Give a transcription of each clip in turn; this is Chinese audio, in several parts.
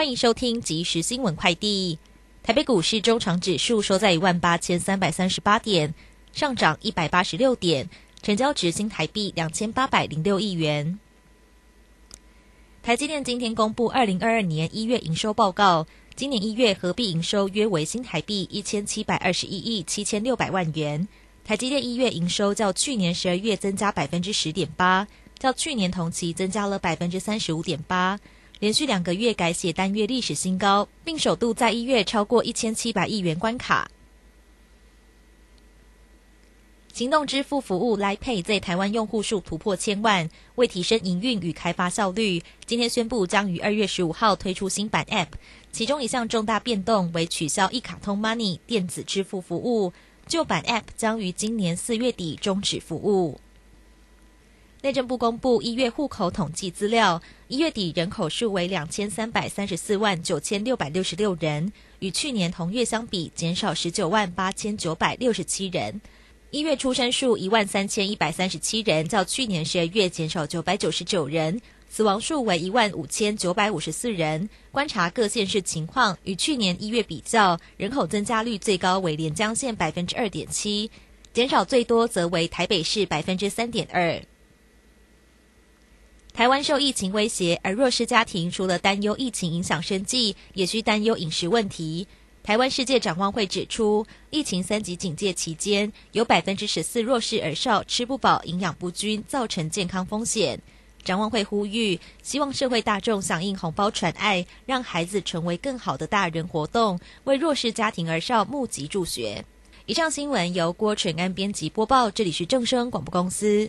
欢迎收听即时新闻快递。台北股市中场指数收在一万八千三百三十八点，上涨一百八十六点，成交值新台币两千八百零六亿元。台积电今天公布二零二二年一月营收报告，今年一月合并营收约为新台币一千七百二十一亿七千六百万元。台积电一月营收较去年十二月增加百分之十点八，较去年同期增加了百分之三十五点八。连续两个月改写单月历史新高，并首度在一月超过一千七百亿元关卡。行动支付服务 Line Pay 在台湾用户数突破千万，为提升营运与开发效率，今天宣布将于二月十五号推出新版 App，其中一项重大变动为取消一卡通 Money 电子支付服务，旧版 App 将于今年四月底终止服务。内政部公布一月户口统计资料，一月底人口数为两千三百三十四万九千六百六十六人，与去年同月相比减少十九万八千九百六十七人。一月出生数一万三千一百三十七人，较去年十二月减少九百九十九人。死亡数为一万五千九百五十四人。观察各县市情况，与去年一月比较，人口增加率最高为连江县百分之二点七，减少最多则为台北市百分之三点二。台湾受疫情威胁，而弱势家庭除了担忧疫情影响生计，也需担忧饮食问题。台湾世界展望会指出，疫情三级警戒期间，有百分之十四弱势儿少吃不饱、营养不均，造成健康风险。展望会呼吁，希望社会大众响应红包传爱，让孩子成为更好的大人活动，为弱势家庭儿少募集助学。以上新闻由郭纯安编辑播报，这里是正声广播公司。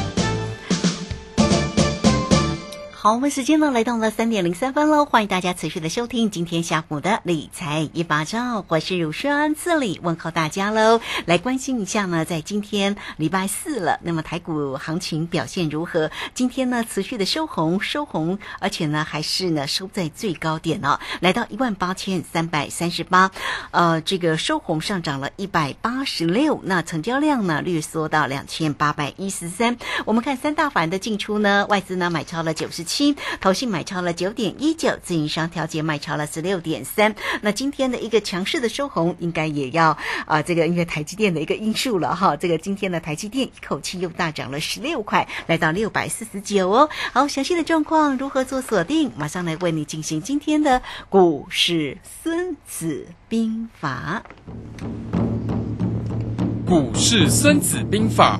好，我们时间呢来到了三点零三分喽，欢迎大家持续的收听今天下午的理财一把照，我是乳轩，这里问候大家喽。来关心一下呢，在今天礼拜四了，那么台股行情表现如何？今天呢持续的收红，收红，而且呢还是呢收在最高点哦，来到一万八千三百三十八，呃，这个收红上涨了一百八十六，那成交量呢略缩到两千八百一十三。我们看三大法人的进出呢，外资呢买超了九十。七，投信买超了九点一九，自营商调节卖超了十六点三。那今天的一个强势的收红，应该也要啊，这个因为台积电的一个因素了哈。这个今天的台积电一口气又大涨了十六块，来到六百四十九哦。好，详细的状况如何做锁定？马上来为你进行今天的股市孙子兵法。股市孙子兵法。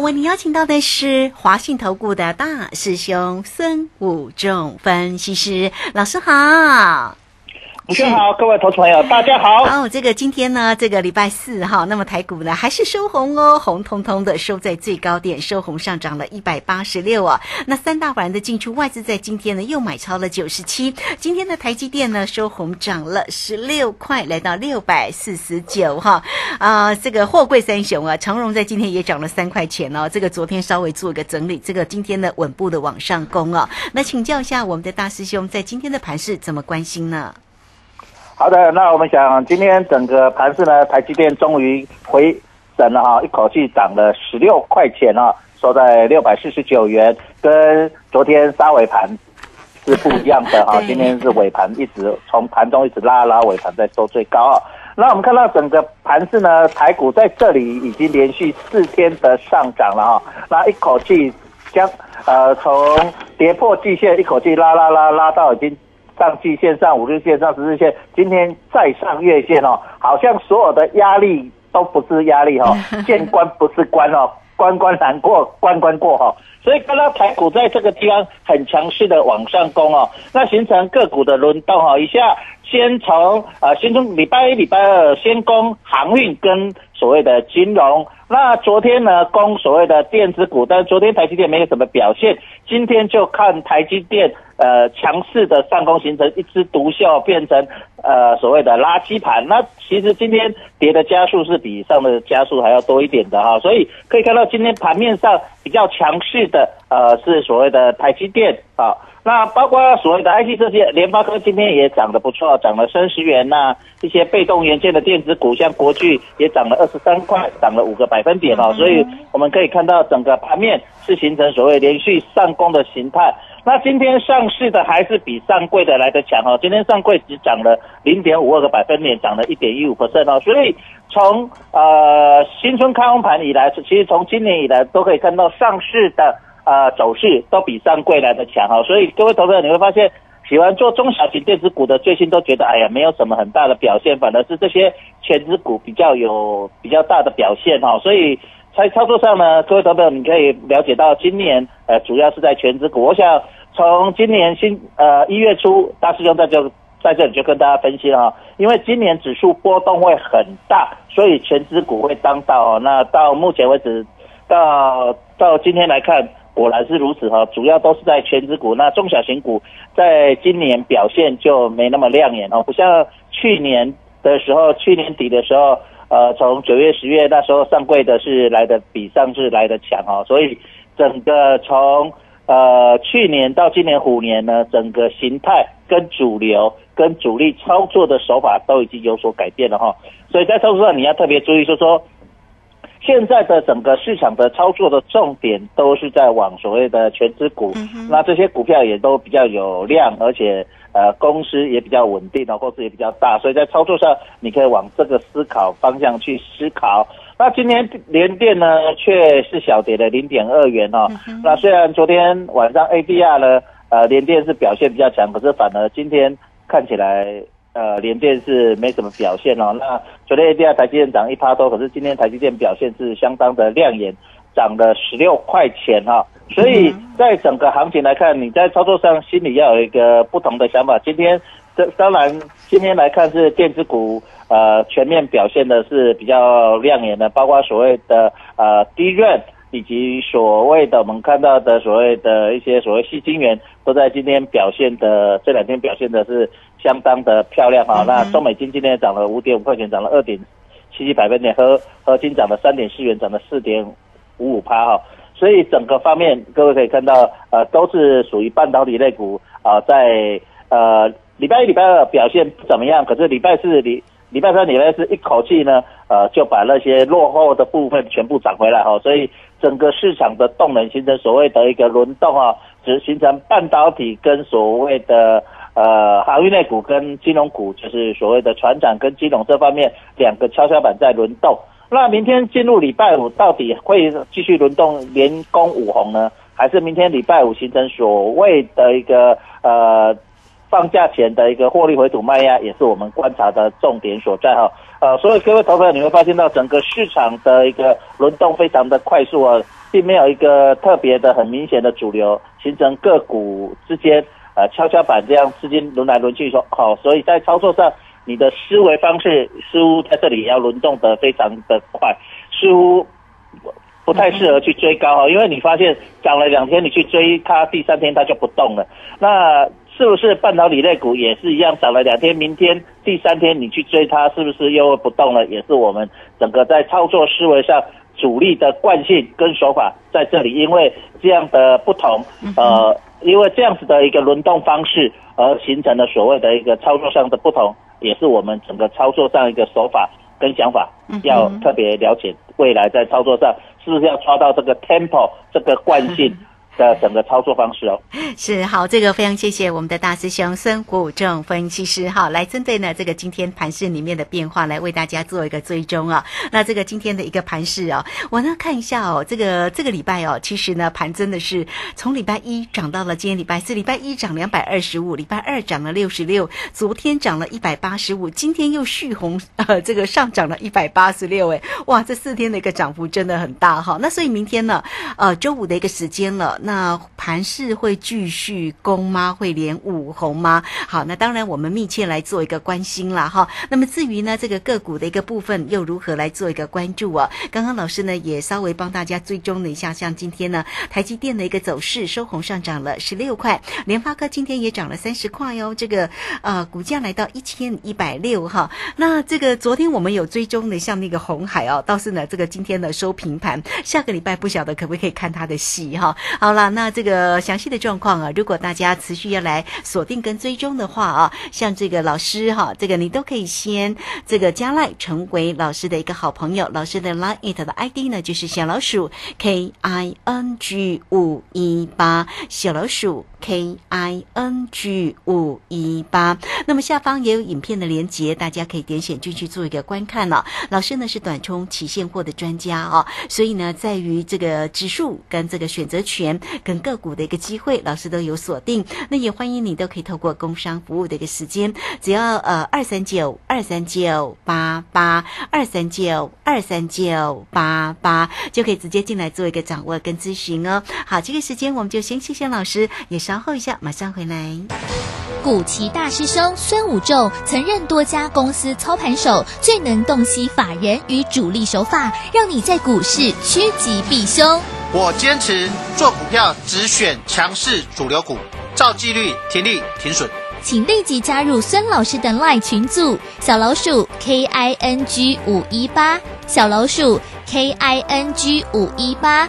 为你邀请到的是华信投顾的大师兄孙武仲分析师老师好。主持人好，各位投资朋友，大家好。好，这个今天呢，这个礼拜四哈，那么台股呢还是收红哦，红彤彤的收在最高点，收红上涨了一百八十六啊。那三大板的进出，外资在今天呢又买超了九十七。今天的台积电呢收红涨了十六块，来到六百四十九哈。啊，这个货柜三雄啊，长荣在今天也涨了三块钱哦。这个昨天稍微做个整理，这个今天呢稳步的往上攻哦。那请教一下我们的大师兄，在今天的盘势怎么关心呢？好的，那我们想今天整个盘市呢，台积电终于回神了哈，一口气涨了十六块钱啊，收在六百四十九元，跟昨天杀尾盘是不一样的哈。今天是尾盘一直从盘中一直拉拉尾盘在收最高啊。那我们看到整个盘市呢，台股在这里已经连续四天的上涨了哈，那一口气将呃从跌破季线一口气拉拉拉拉到已经上季线、上五日线、上十日线，今天再上月线哦，好像所有的压力都不是压力哈、哦，见关不是关哦，关关难过关关过哈、哦，所以看到台股在这个地方很强势的往上攻哦，那形成个股的轮动哈、哦，一下先从呃先从礼拜一、礼拜二先攻航运跟所谓的金融，那昨天呢攻所谓的电子股，但昨天台积电没有什么表现，今天就看台积电呃强势的上攻形成一枝独秀，变成呃所谓的垃圾盘。那其实今天跌的加速是比上的加速还要多一点的哈，所以可以看到今天盘面上比较强势的呃是所谓的台积电啊。那包括所谓的 IC 这些，联发科今天也涨得不错，涨了三十元呐、一些被动元件的电子股，像国巨也涨了二十三块，涨了五个百分点哦。所以我们可以看到整个盘面是形成所谓连续上攻的形态。那今天上市的还是比上柜的来得强哦，今天上柜只涨了零点五二个百分点，涨了一点一五 percent 哦。所以从呃新春开红盘以来，其实从今年以来都可以看到上市的。呃，走势都比上柜来的强哈，所以各位投资者你会发现，喜欢做中小型电子股的最近都觉得，哎呀，没有什么很大的表现，反而是这些全指股比较有比较大的表现哈，所以在操作上呢，各位投资者你可以了解到，今年呃主要是在全指股，我想从今年新呃一月初，大师兄在这在这里就跟大家分析了哈，因为今年指数波动会很大，所以全指股会当道哦。那到目前为止，到到今天来看。果然是如此哈，主要都是在全指股，那中小型股在今年表现就没那么亮眼哦，不像去年的时候，去年底的时候，呃，从九月、十月那时候上柜的是来的比上市来的强哦，所以整个从呃去年到今年虎年呢，整个形态跟主流跟主力操作的手法都已经有所改变了哈，所以在操作上你要特别注意，说说。现在的整个市场的操作的重点都是在往所谓的全资股，那这些股票也都比较有量，而且呃公司也比较稳定哦，公司也比较大，所以在操作上你可以往这个思考方向去思考。那今天联电呢却是小跌了零点二元哦，那虽然昨天晚上 ADR 呢呃联电是表现比较强，可是反而今天看起来。呃，联电是没什么表现哦。那昨天 ADR 台积电涨一趴多，可是今天台积电表现是相当的亮眼，涨了十六块钱哈、所以在整个行情来看，你在操作上心里要有一个不同的想法。今天这当然今天来看是电子股呃全面表现的是比较亮眼的，包括所谓的呃低润。以及所谓的我们看到的所谓的一些所谓细金元，都在今天表现的这两天表现的是相当的漂亮哈、那中美金今天涨了五点五块钱，涨了二点七七百分点，和合金涨了三点四元，涨了四点五五趴哈。所以整个方面，各位可以看到，呃，都是属于半导体类股啊、在呃礼拜一、礼拜二表现不怎么样，可是礼拜四、礼礼拜三、礼拜四一口气呢，呃，就把那些落后的部分全部涨回来哈、所以整个市场的动能形成所谓的一个轮动啊，只形成半导体跟所谓的呃航运类股跟金融股，就是所谓的船长跟金融这方面两个跷跷板在轮动。那明天进入礼拜五，到底会继续轮动连攻五红呢，还是明天礼拜五形成所谓的一个呃放假前的一个获利回吐卖压，也是我们观察的重点所在哈。呃，所以各位投资者，你会发现到整个市场的一个轮动非常的快速啊，并没有一个特别的很明显的主流形成个股之间。呃跷跷板这样资金轮来轮去说，好、所以在操作上你的思维方式似乎在这里要轮动得非常的快，似乎不太适合去追高哈，因为你发现涨了两天，你去追它，第三天它就不动了。那是不是半导体类股也是一样，涨了两天，明天第三天你去追它，是不是又会不动了？也是我们整个在操作思维上主力的惯性跟手法在这里，因为这样的不同，呃，因为这样子的一个轮动方式而形成的所谓的一个操作上的不同，也是我们整个操作上一个手法跟想法要特别了解，未来在操作上是不是要抓到这个 tempo 这个惯性的整个操作方式哦。是好，这个非常谢谢我们的大师兄孙虎正分析师哈，来针对呢这个今天盘市里面的变化，来为大家做一个追踪啊。那这个今天的一个盘市哦，我呢看一下哦，这个这个礼拜哦，其实呢盘真的是从礼拜一涨到了今天礼拜四，礼拜一涨两百二十五，礼拜二涨了六十六，昨天涨了一百八十五，今天又续红，呃，这个上涨了一百八十六，哎，哇，这四天的一个涨幅真的很大哈。那所以明天呢，呃，周五的一个时间了，那盘市会继续攻吗？会连五红吗？好，那当然我们密切来做一个关心了哈。那么至于呢这个个股的一个部分，又如何来做一个关注啊？刚刚老师呢也稍微帮大家追踪了一下，像今天呢台积电的一个走势收红上涨了十六块，联发科今天也涨了三十块哦，这个呃股价来到一千一百六哈。那这个昨天我们有追踪的，像那个红海哦，倒是呢这个今天的收平盘，下个礼拜不晓得可不可以看它的戏哈。好好了，那这个详细的状况啊，如果大家持续要来锁定跟追踪的话啊，像这个老师哈，这个你都可以先这个加赖成为老师的一个好朋友。老师的 Line It 的 ID 呢就是小老鼠 K I N G 五一八，小老鼠 K I N G 五一八。那么下方也有影片的连接，大家可以点选进去做一个观看了。老师呢是短冲期现货的专家哦，所以呢在于这个指数跟这个选择权跟个股的一个机会，老师都有锁定。那也欢迎你都可以透过工商服务的一个时间，只要呃二三九二三九八八二三九二三九八八就可以直接进来做一个掌握跟咨询哦。好，这个时间我们就先谢谢老师，也是稍后一下马上回来。古奇大师兄孙武仲曾任多家公司操盘手，最能洞悉法人与主力手法，让你在股市趋吉避凶。我坚持做股票只选强势主流股，照纪律停利停损。请立即加入孙老师的 LINE 群组，小老鼠 K I N G 五一八，小老鼠 K I N G 五一八，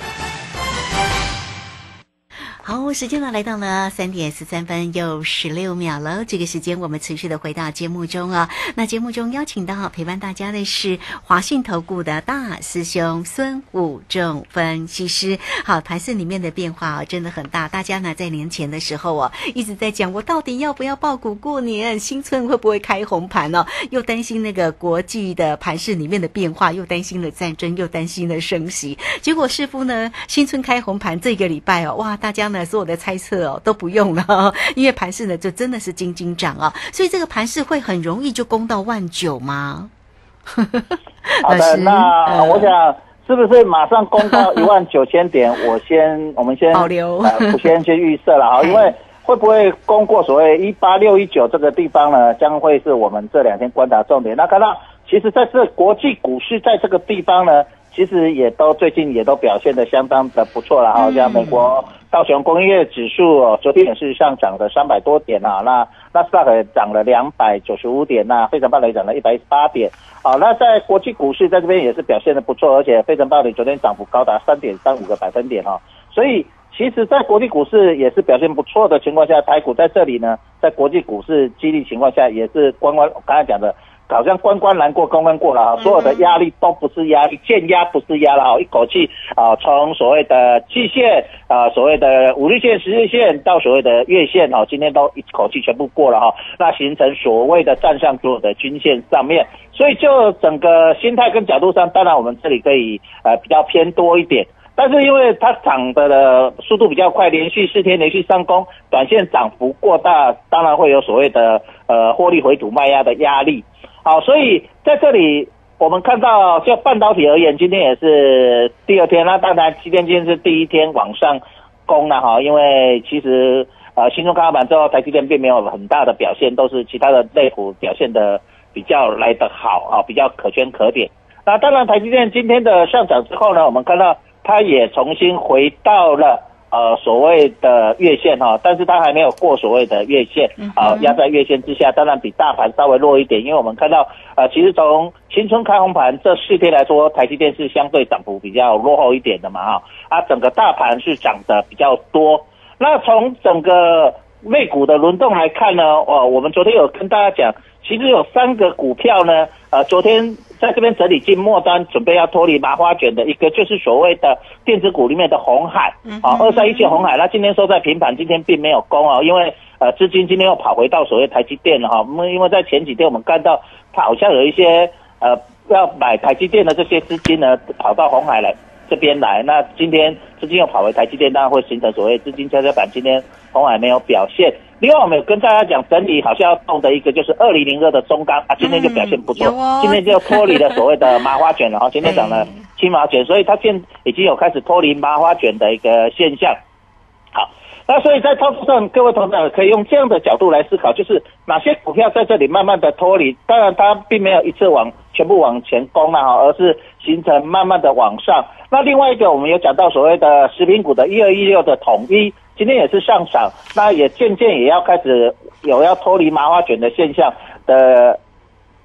好，时间呢来到了三点十三分又十六秒了。这个时间我们持续的回到节目中啊。那节目中邀请到陪伴大家的是华信投顾的大师兄孙武仲分析师。好，盘市里面的变化啊真的很大。大家呢在年前的时候啊一直在讲，我到底要不要报股过年？新春会不会开红盘呢、又担心那个国际的盘市里面的变化，又担心了战争，又担心了升息。结果师傅呢，新春开红盘这个礼拜哦，哇，大家呢所有的猜测哦都不用了，因为盘市呢就真的是金金涨啊，所以这个盘市会很容易就攻到万九吗？好的，那呃我想是不是马上攻到 一万九千点？我先，我们先保留呃，不先去预设了哈，哎因为会不会攻过所谓一八六一九这个地方呢？将会是我们这两天观察重点。那看到，其实在这国际股市在这个地方呢，其实也都最近也都表现的相当的不错了哈，嗯像美国道琼工业指数哦，昨天也是上涨了三百多点啊，那纳斯达克涨了两百九十五点，那费城半导体涨了一百一十八点。好，那在国际股市在这边也是表现的不错，而且费城半导体昨天涨幅高达三点三五个百分点哈、所以其实，在国际股市也是表现不错的情况下，台股在这里呢，在国际股市激励情况下，也是关关我刚才讲的，好像关关难过关关过了哈，所有的压力都不是压力，减压不是压了哈，一口气啊，从所谓的季线啊，所谓的五日线、十日线到所谓的月线哈，今天都一口气全部过了哈，那形成所谓的站上所有的均线上面，所以就整个心态跟角度上，当然我们这里可以呃比较偏多一点。但是因为它涨的的速度比较快，连续四天连续上攻，短线涨幅过大，当然会有所谓的呃获利回吐卖压的压力。好，所以在这里我们看到，就半导体而言，今天也是第二天，那当然今天今天是第一天往上攻了哈，因为其实呃新中开盘之后，台积电并没有很大的表现，都是其他的类股表现的比较来得好啊，比较可圈可点。那当然，台积电今天的上涨之后呢，我们看到它也重新回到了呃所谓的月线哈，但是它还没有过所谓的月线啊，压在月线之下，当然比大盘稍微弱一点，因为我们看到呃，其实从新春开红盘这四天来说，台积电是相对涨幅比较落后一点的嘛哈，啊，整个大盘是涨得比较多。那从整个类股的轮动来看呢，哦，我们昨天有跟大家讲，其实有三个股票呢，呃，昨天。在这边整理进末端，准备要脱离麻花卷的一个，就是所谓的电子股里面的红海啊，二三一七红海，那今天收在平盘，今天并没有攻哦，因为呃资金今天又跑回到所谓台积电了哈，我们因为在前几天我们看到它好像有一些呃要买台积电的这些资金呢，跑到红海来这边来，那今天资金又跑回台积电，当然会形成所谓资金跷跷板，今天红海没有表现。另外，我们有跟大家讲，整理好像要动的一个就是二零零二的中钢啊，今天就表现不错，今天就脱离了所谓的麻花卷了哈，今天涨了 青麻卷，所以它现已经有开始脱离麻花卷的一个现象。那所以在操作上，各位同志可以用这样的角度来思考，就是哪些股票在这里慢慢的脱离，当然它并没有一次往全部往前攻了哈，而是形成慢慢的往上。那另外一个，我们有讲到所谓的食品股的一二一六的统一。今天也是上涨，那也渐渐也要开始有要脱离麻花卷的现象的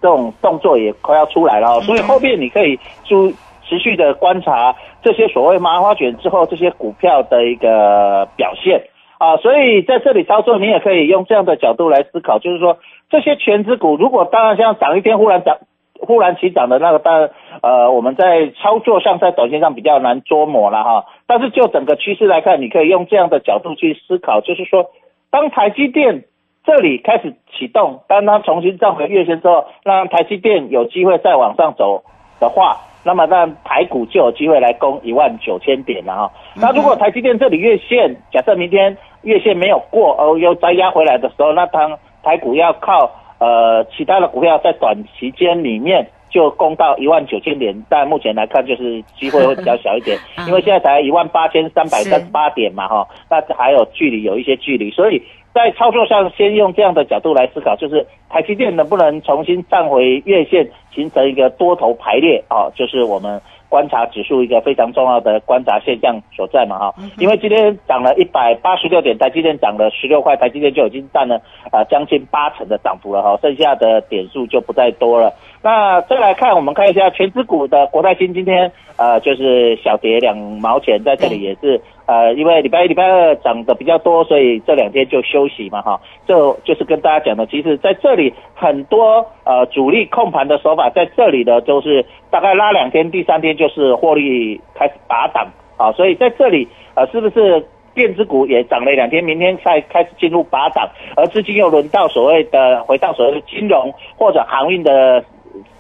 这种动作也快要出来了，所以后面你可以注持续的观察这些所谓麻花卷之后这些股票的一个表现啊，所以在这里操作你也可以用这样的角度来思考，就是说这些全资股如果当然像涨一天忽然涨。忽然起涨的那个，当然，呃，我们在操作上，在短线上比较难捉摸了哈。但是就整个趋势来看，你可以用这样的角度去思考，就是说，当台积电这里开始启动，当它重新站回月线之后，让台积电有机会再往上走的话，那么那台股就有机会来攻一万九千点了哈。那如果台积电这里月线，假设明天月线没有过，而又再压回来的时候，那它台股要靠。呃，其他的股票在短期间里面就攻到一万九千点，但目前来看就是机会会比较小一点，因为现在才一万八千三百三十八点嘛，哈，那还有距离有一些距离，所以在操作上先用这样的角度来思考，就是台积电能不能重新站回月线，形成一个多头排列啊，就是我们。观察指数一个非常重要的观察现象所在嘛哈，因为今天涨了一百八十六点，台积电涨了十六块，台积电就已经占了啊将近八成的涨幅了哈，剩下的点数就不再多了。那再来看，我们看一下全资股的国泰金今天呃就是小跌两毛钱，在这里也是呃因为礼拜一、礼拜二涨的比较多，所以这两天就休息嘛哈，就就是跟大家讲的，其实在这里很多呃主力控盘的手法在这里的都是大概拉两天，第三天就是获利开始拔档啊，所以在这里呃是不是电子股也涨了两天，明天再开始进入拔档，而资金又轮到所谓的回到所谓的金融或者航运的。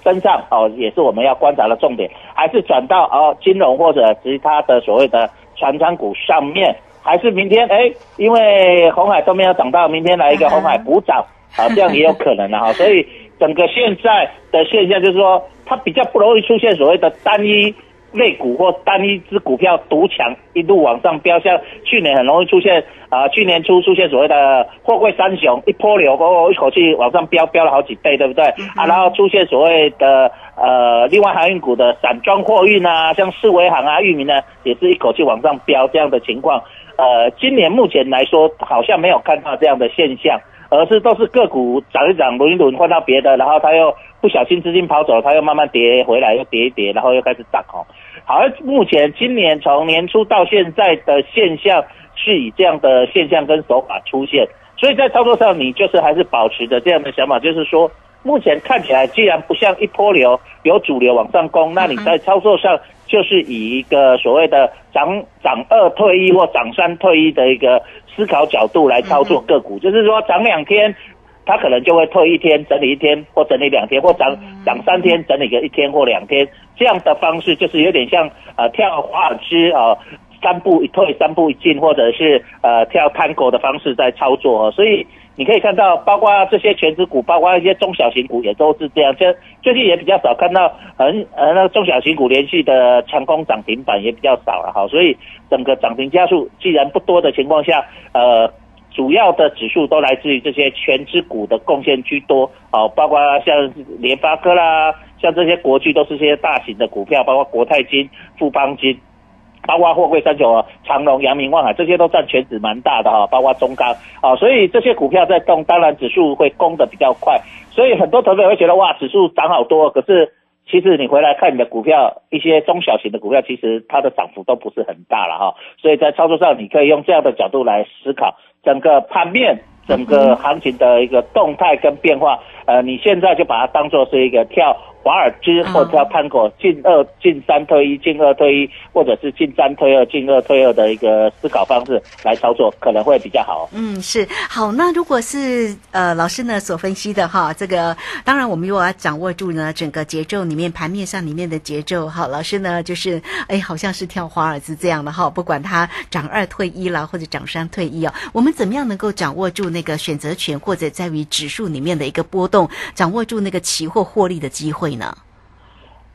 身上哦，也是我们要观察的重点，还是转到哦金融或者其他的所谓的船长股上面，还是明天哎，因为红海都没有涨到，明天来一个红海补涨啊，这样也有可能的哈。所以整个现在的现象就是说，它比较不容易出现所谓的单一。类股或单一只股票独强一路往上飙，像去年很容易出现啊，去年初出现所谓的货柜三雄一波流，哦，一口气往上飙，飙了好几倍，对不对？啊，然后出现所谓的呃，另外航运股的散装货运啊，像世维航啊、裕民呢，也是一口气往上飙这样的情况。呃，今年目前来说，好像没有看到这样的现象，而是都是个股涨一涨，轮一轮换到别的，然后它又不小心资金跑走，它又慢慢跌回来，又跌一跌，然后又开始涨哦。好，目前今年从年初到现在的现象是以这样的现象跟手法出现，所以在操作上你就是还是保持着这样的想法，就是说目前看起来既然不像一波流有主流往上攻，那你在操作上就是以一个所谓的涨涨二退一或涨三退一的一个思考角度来操作个股，就是说涨两天。它可能就会退一天，整理一天，或整理两天，或涨涨三天，整理个一天或两天，这样的方式就是有点像呃跳华尔兹啊。三步一退，三步一进，或者是呃跳探戈的方式在操作，所以你可以看到，包括这些全职股，包括一些中小型股也都是这样。这最近也比较少看到很呃那个中小型股连续的强攻涨停板也比较少了哈，所以整个涨停加速既然不多的情况下，呃主要的指数都来自于这些全职股的贡献居多，哦，包括像联发科啦，像这些国巨都是些大型的股票，包括国泰金、富邦金。包括货柜三九、长隆、阳明、望海这些都占全指蛮大的哈，包括中钢啊，所以这些股票在动，当然指数会攻的比较快，所以很多投资者会觉得哇，指数涨好多，可是其实你回来看你的股票，一些中小型的股票，其实它的涨幅都不是很大了哈，所以在操作上你可以用这样的角度来思考整个盘面、整个行情的一个动态跟变化，呃，你现在就把它当做是一个跳。华尔兹或者探戈进二进三退一进二退一，或者是进三退二进二退二的一个思考方式来操作，可能会比较好。嗯，是好。那如果是呃老师呢所分析的哈，这个当然我们又要掌握住呢整个节奏里面盘面上里面的节奏哈，老师呢就是哎好像是跳华尔兹这样的哈，不管它涨二退一啦，或者涨三退一哦，我们怎么样能够掌握住那个选择权，或者在于指数里面的一个波动，掌握住那个期货获利的机会？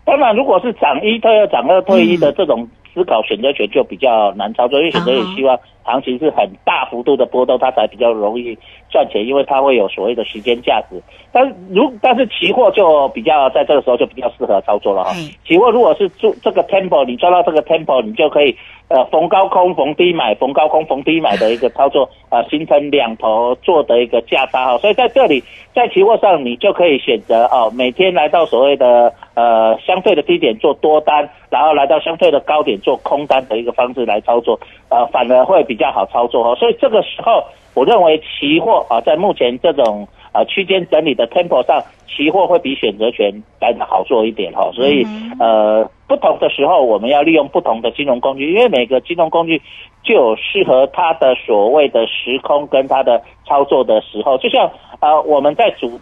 当然，如果是涨一退二、涨二退一的这种思考选择权，就比较难操作，因为选择也希望行情是很大幅度的波动，它才比较容易赚钱，因为它会有所谓的时间价值。但如但是期货就比较在这个时候就比较适合操作了哈。期货如果是做这个 tempo，你抓到这个 tempo，你就可以呃逢高空逢低买，逢高空逢低买的一个操作啊，形成两头做的一个价差哈。所以在这里在期货上，你就可以选择哦，每天来到所谓的呃相对的低点做多单，然后来到相对的高点做空单的一个方式来操作，呃，反而会比较好操作哈。所以这个时候，我认为期货啊，在目前这种。啊，区间整理的 tempo 上，期货会比选择权来的好做一点哈，所以呃，不同的时候我们要利用不同的金融工具，因为每个金融工具就有适合它的所谓的时空跟它的操作的时候，就像啊我们在煮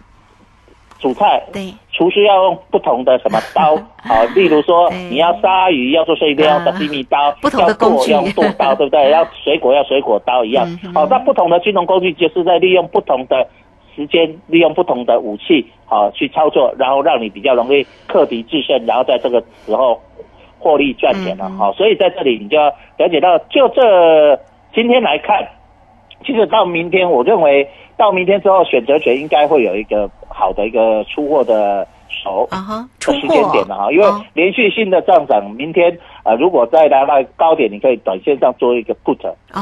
煮菜，对，厨师要用不同的什么刀 啊，例如说你要杀鱼要做生鱼片要沙米刀，不同的工具。要剁刀，对不对？要水果要水果刀一样，好，那不同的金融工具就是在利用不同的。时间利用不同的武器，好去操作，然后让你比较容易克敌制胜，然后在这个时候获利赚钱了，好，所以在这里你就要了解到，就这今天来看，其实到明天，我认为到明天之后，选择权应该会有一个好的一个出货的手啊哈，出时间点了哈，因为连续性的上涨，明天呃如果再来到高点，你可以短线上做一个 put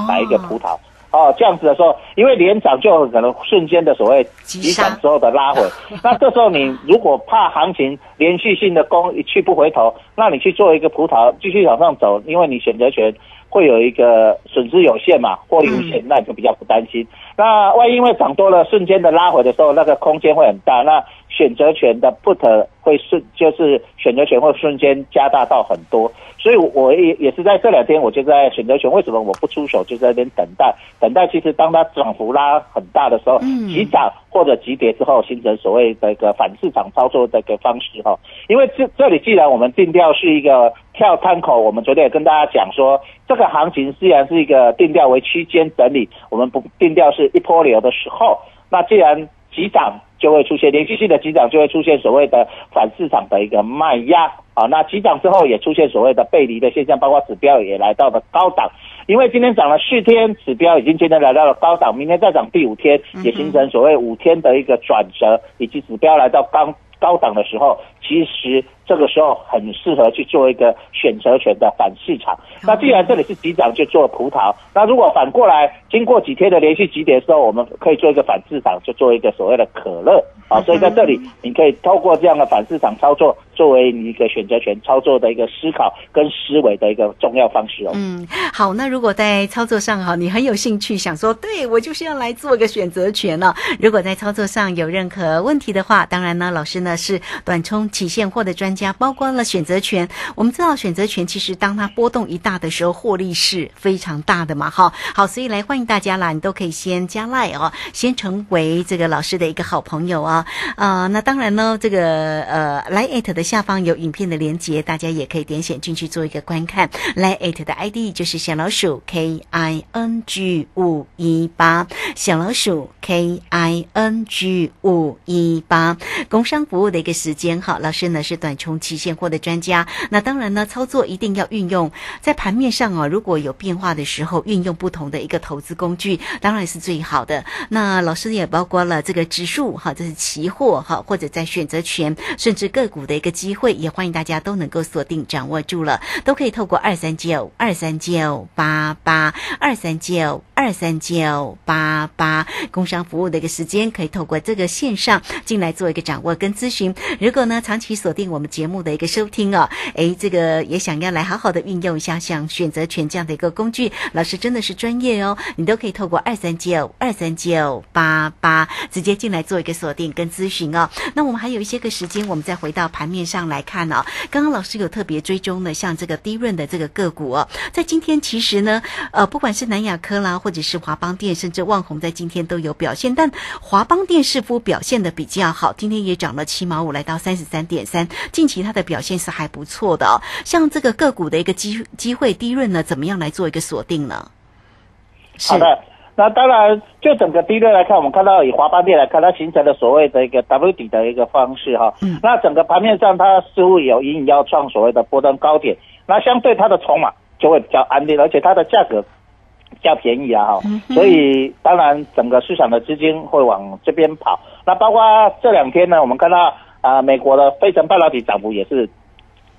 买一个葡萄。哦，这样子的时候，因为连涨就可能瞬间的所谓急涨之后的拉回，那这时候你如果怕行情连续性的攻一去不回头，那你去做一个葡萄继续往上走，因为你选择权会有一个损失有限嘛，获利无限，那你就比较不担心。那万一因为涨多了瞬间的拉回的时候，那个空间会很大，那选择权的 put 会瞬就是选择权会瞬间加大到很多。所以，我也也是在这两天，我就在选择权。为什么我不出手，就在那边等待？等待，其实当它涨幅拉很大的时候，急涨或者急跌之后，形成所谓的一个反市场操作的一个方式哈。因为这这里既然我们定调是一个跳探口，我们昨天也跟大家讲说，这个行情虽然是一个定调为区间整理，我们不定调是一波流的时候，那既然急涨就会出现连续性的急涨，就会出现所谓的反市场的一个卖压。啊，那急涨之后也出现所谓的背离的现象，包括指标也来到了高档，因为今天涨了四天，指标已经今天来到了高档，明天再涨第五天，也形成所谓五天的一个转折，以及指标来到刚高档的时候，其实。这个时候很适合去做一个选择权的反市场。那既然这里是急涨，就做葡萄。那如果反过来，经过几天的连续急跌的时候，我们可以做一个反市场，就做一个所谓的可乐啊。所以在这里，你可以透过这样的反市场操作，作为你一个选择权操作的一个思考跟思维的一个重要方式哦。嗯，好。那如果在操作上哈，你很有兴趣，想说，对我就是要来做一个选择权呢。如果在操作上有任何问题的话，当然呢，老师呢是短冲起现货的专。家包括了选择权，我们知道选择权其实当它波动一大的时候，获利是非常大的嘛，哈，好，所以来欢迎大家啦，你都可以先加赖哦，先成为这个老师的一个好朋友啊，啊，那当然呢，这个呃来艾特的下方有影片的连接，大家也可以点选进去做一个观看。来 at 的 ID 就是小老鼠 K I N G 五一八，小老鼠 K I N G 五一八。工商服服务的一个时间哈，老师呢是短冲期现货的专家。那当然呢，操作一定要运用在盘面上哦，如果有变化的时候，运用不同的一个投资工具，当然是最好的。那老师也包括了这个指数哈，这是期货哈，或者在选择权，甚至个股的一个机会，也欢迎大家都能够锁定掌握住了，都可以透过二三九二三九八八二三九二三九八八工商服务的一个时间，可以透过这个线上进来做一个掌握跟咨咨询。如果呢长期锁定我们节目的一个收听哦，诶，这个也想要来好好的运用一下像选择权这样的一个工具，老师真的是专业哦，你都可以透过二三九二三九八八直接进来做一个锁定跟咨询哦。那我们还有一些个时间，我们再回到盘面上来看哦。刚刚老师有特别追踪的，像这个低润的这个个股哦，在今天其实呢，呃，不管是南亚科啦，或者是华邦电，甚至旺宏，在今天都有表现，但华邦电似乎表现的比较好，今天也涨了毛五，来到三十三点三，近期它的表现是还不错的哦。像这个个股的一个机机会低润呢，怎么样来做一个锁定呢？是好的，那当然，就整个低润来看，我们看到以华邦电来看，它形成了所谓的一个 W 底的一个方式哈。嗯那整个盘面上，它似乎有隐隐要创所谓的波段高点，那相对它的筹码就会比较安定，而且它的价格比较便宜啊哈。嗯所以当然，整个市场的资金会往这边跑。那包括这两天呢，我们看到啊、呃美国的费城半导体涨幅也是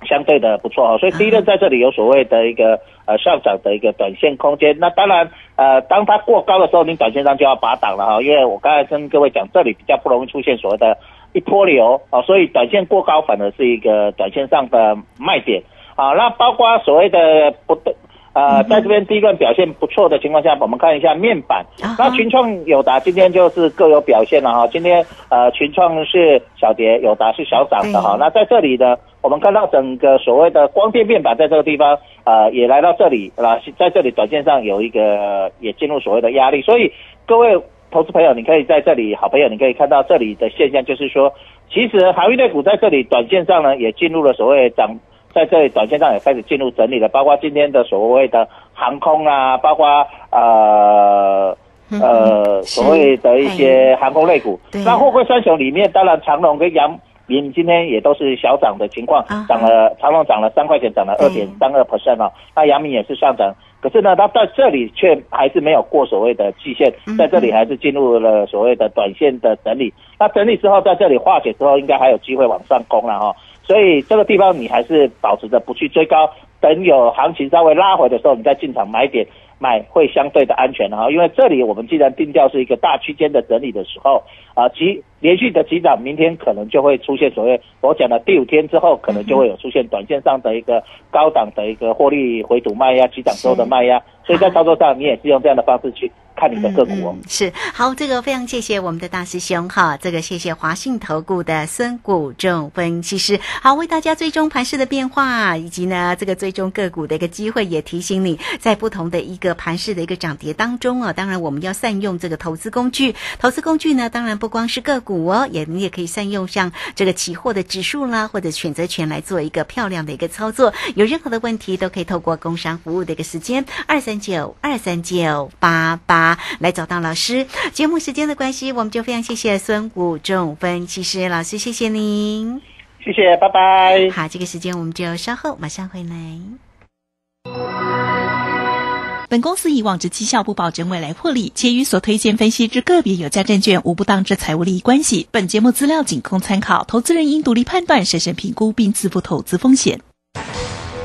相对的不错哦，所以第一轮在这里有所谓的一个呃上涨的一个短线空间。那当然呃，当它过高的时候，你短线上就要拔档了哈，因为我刚才跟各位讲，这里比较不容易出现所谓的一波流啊，所以短线过高反而是一个短线上的卖点啊。那包括所谓的不对。呃，在这边第一段表现不错的情况下，我们看一下面板。那群创、友达今天就是各有表现了哈。今天呃，群创是小跌，友达是小涨的哈。对那在这里呢，我们看到整个所谓的光电面板在这个地方呃也来到这里啊，在这里短线上有一个也进入所谓的压力，所以各位投资朋友，你可以在这里，好朋友，你可以看到这里的现象，就是说，其实航运类股在这里短线上呢也进入了所谓涨。在这里短线上也开始进入整理了，包括今天的所谓的航空啊，包括呃嗯呃所谓的一些航空类股对。那货柜三雄里面，当然长隆跟阳明今天也都是小涨的情况啊，涨了长隆涨了三块钱，涨了二对点三二 percent 哦。那阳明也是上涨，可是呢，它在这里却还是没有过所谓的季线嗯，在这里还是进入了所谓的短线的整理。那整理之后，在这里化解之后，应该还有机会往上攻了哈。所以这个地方你还是保持着不去追高，等有行情稍微拉回的时候，你再进场买点，买会相对的安全哈。因为这里我们既然定调是一个大区间的整理的时候，啊，急连续的急涨，明天可能就会出现所谓我讲的第五天之后，可能就会有出现短线上的一个高档的一个获利回吐卖压，急涨之后的卖压。所以在操作上，你也是用这样的方式去看你的个股哦。是。好，这个非常谢谢我们的大师兄哈，这个谢谢华信投顾的孙谷仲分析师，好为大家追踪盘势的变化，以及呢这个追踪个股的一个机会，也提醒你在不同的一个盘势的一个涨跌当中啊，当然我们要善用这个投资工具，投资工具呢，当然不光是个股哦，也你也可以善用像这个期货的指数啦，或者选择权来做一个漂亮的一个操作，有任何的问题都可以透过工商服务的一个时间二三九二三九八八。来找到老师。节目时间的关系，我们就非常谢谢孙武仲分析师老师，谢谢您。谢谢，拜拜。好，这个时间我们就稍后马上回来。本公司以往之绩效不保证未来获利，且与所推荐分析之个别有价证券无不当之财务利益关系。本节目资料仅供参考，投资人应独立判断、审慎评估并自负投资风险。